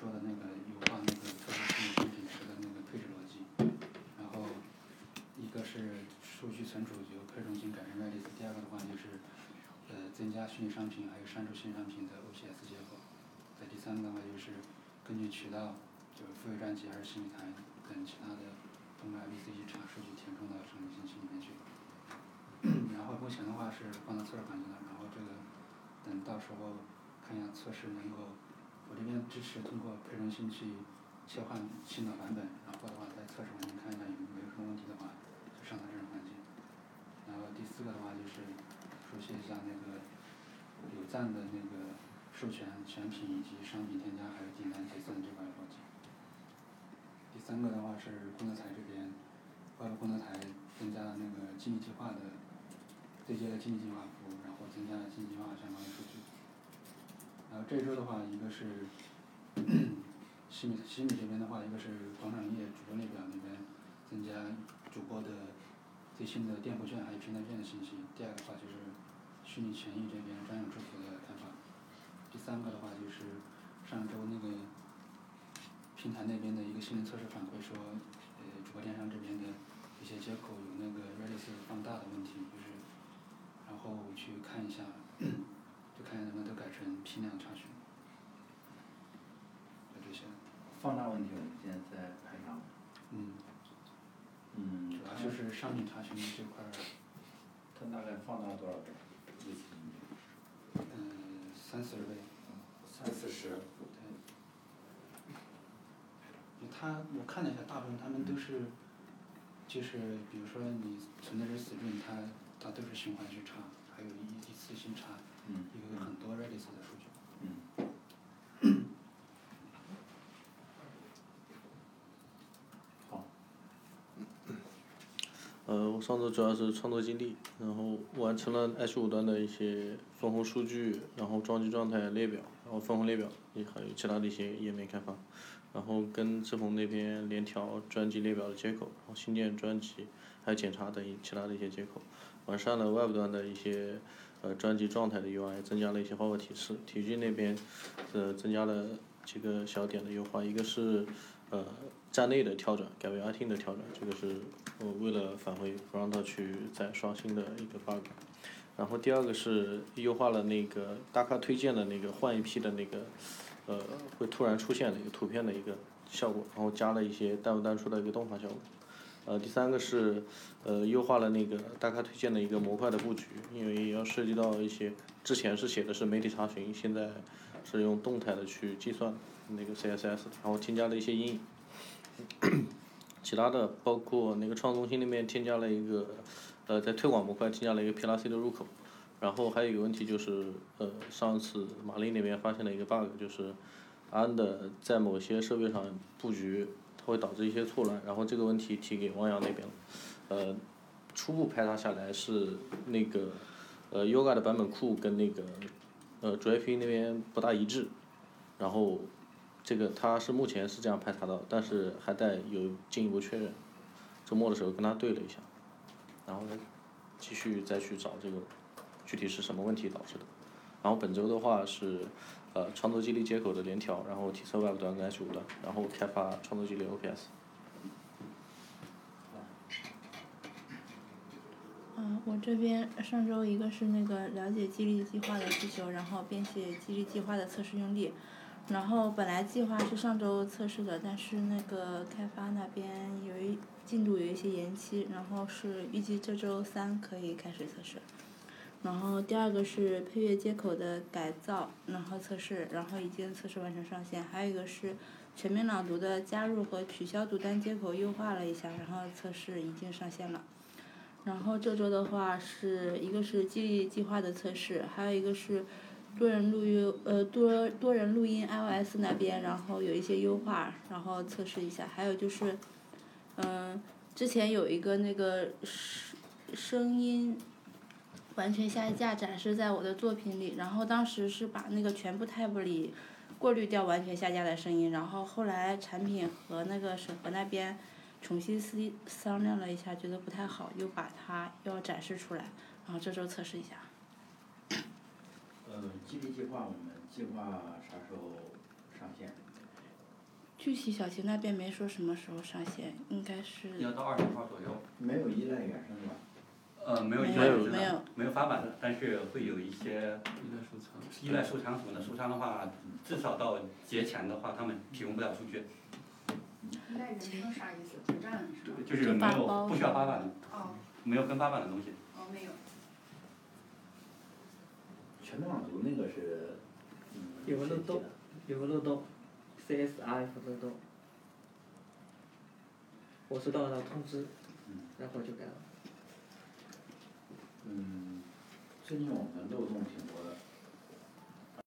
说的那个优化那个测试虚拟产品时的那个配置逻辑，然后一个是数据存储由可中心改成 Redis，第二个的话就是呃增加虚拟商品还有删除虚拟商品的 OPS 接口，再第三个的话就是根据渠道就是付费专辑还是新米团等其他的通过 MVC 查数据填充到商品信息里面去。然后目前的话是放到测试环境了，然后这个等到时候看一下测试能够，我这边支持通过配中心去切换新的版本，然后的话在测试环境看一下有没有什么问题的话，就上到这种环境。然后第四个的话就是熟悉一下那个有赞的那个授权选品以及商品添加还有订单结算这块逻辑。第三个的话是工作台这边，外部工作台增加了那个激励计划的对接了经济计划服务，然后增加了经济计划相关的数据。然后这周的话一个是西米西米这边的话，一个是广场页主播列表那边增加主播的最新的店铺券还有平台券的信息，第二个话就是虚拟权益这边专有支付的开发。第三个的话就是上周那个平台那边的一个性能测试反馈说，呃主播电商这边的一些接口有那个 Redis 放大的问题，就是然后我去看一下，就看能不能都改成批量查询。就这些。放大问题我们现在在排查。嗯。嗯主要就是商品查询这块儿，它大概放大多少倍？嗯三四十倍。三四十。对。他我看了一下大部分他们都是，就是比如说你存的是死润，它它都是循环去查，还有一一次性查，有很多 Redis 的数据。好。呃我上周主要是创作经历，然后完成了 H 五端的一些分红数据，然后装机状态列表，然后分红列表，也还有其他的一些页面开发。然后跟志鹏那边联调专辑列表的接口，然后新建专辑，还有检查等其他的一些接口，完善了外部端的一些呃专辑状态的 UI，增加了一些花卉提示。体育那边呃增加了几个小点的优化，一个是呃站内的跳转改为 i t 的跳转，这个是呃为了返回不让它去再刷新的一个 bug。然后第二个是优化了那个大咖推荐的那个换一批的那个。呃，会突然出现的一个图片的一个效果，然后加了一些淡入淡出的一个动画效果。呃，第三个是呃优化了那个大咖推荐的一个模块的布局，因为要涉及到一些之前是写的是媒体查询，现在是用动态的去计算那个 CSS，然后添加了一些阴影。其他的包括那个创作中心那边添加了一个呃在推广模块添加了一个 P L C 的入口。然后还有一个问题就是，呃，上次马丽那边发现了一个 bug，就是安的在某些设备上布局，会导致一些错乱。然后这个问题提给汪洋那边了，呃，初步排查下来是那个呃 Yoga 的版本库跟那个呃主 IP 那边不大一致。然后这个他是目前是这样排查到，但是还待有进一步确认。周末的时候跟他对了一下，然后继续再去找这个。具体是什么问题导致的？然后本周的话是，呃，创作激励接口的联调，然后提测外部端跟 H 五端，然后开发创作激励 OPS。嗯，我这边上周一个是那个了解激励计划的需求，然后编写激励计划的测试用例，然后本来计划是上周测试的，但是那个开发那边有一进度有一些延期，然后是预计这周三可以开始测试。然后第二个是配乐接口的改造，然后测试，然后已经测试完成上线。还有一个是全面朗读的加入和取消读单接口优化了一下，然后测试已经上线了。然后这周的话是一个是激励计划的测试，还有一个是多人录音呃多多人录音 iOS 那边，然后有一些优化，然后测试一下。还有就是，嗯，之前有一个那个声声音。完全下架展示在我的作品里，然后当时是把那个全部 tab 里过滤掉完全下架的声音，然后后来产品和那个审核那边重新思商量了一下，觉得不太好，又把它要展示出来，然后这周测试一下。呃，激励计划我们计划啥时候上线？具体小齐那边没说什么时候上线，应该是要到二十号左右。没有依赖原生吧？呃，没有依没赖原生有没有的，没有发版的，但是会有一些依赖收藏。依赖收藏什么的，收藏的话，至少到节前的话，他们提供不了数据，依赖人生啥意思？就是没有发包不需要发版的，哦没有跟发版的东西。哦，没有。全面网读那个是，嗯，有个漏洞有个漏洞，CSRF 漏洞。我收到了通知，嗯然后就改了。嗯，最近我们漏洞挺多的，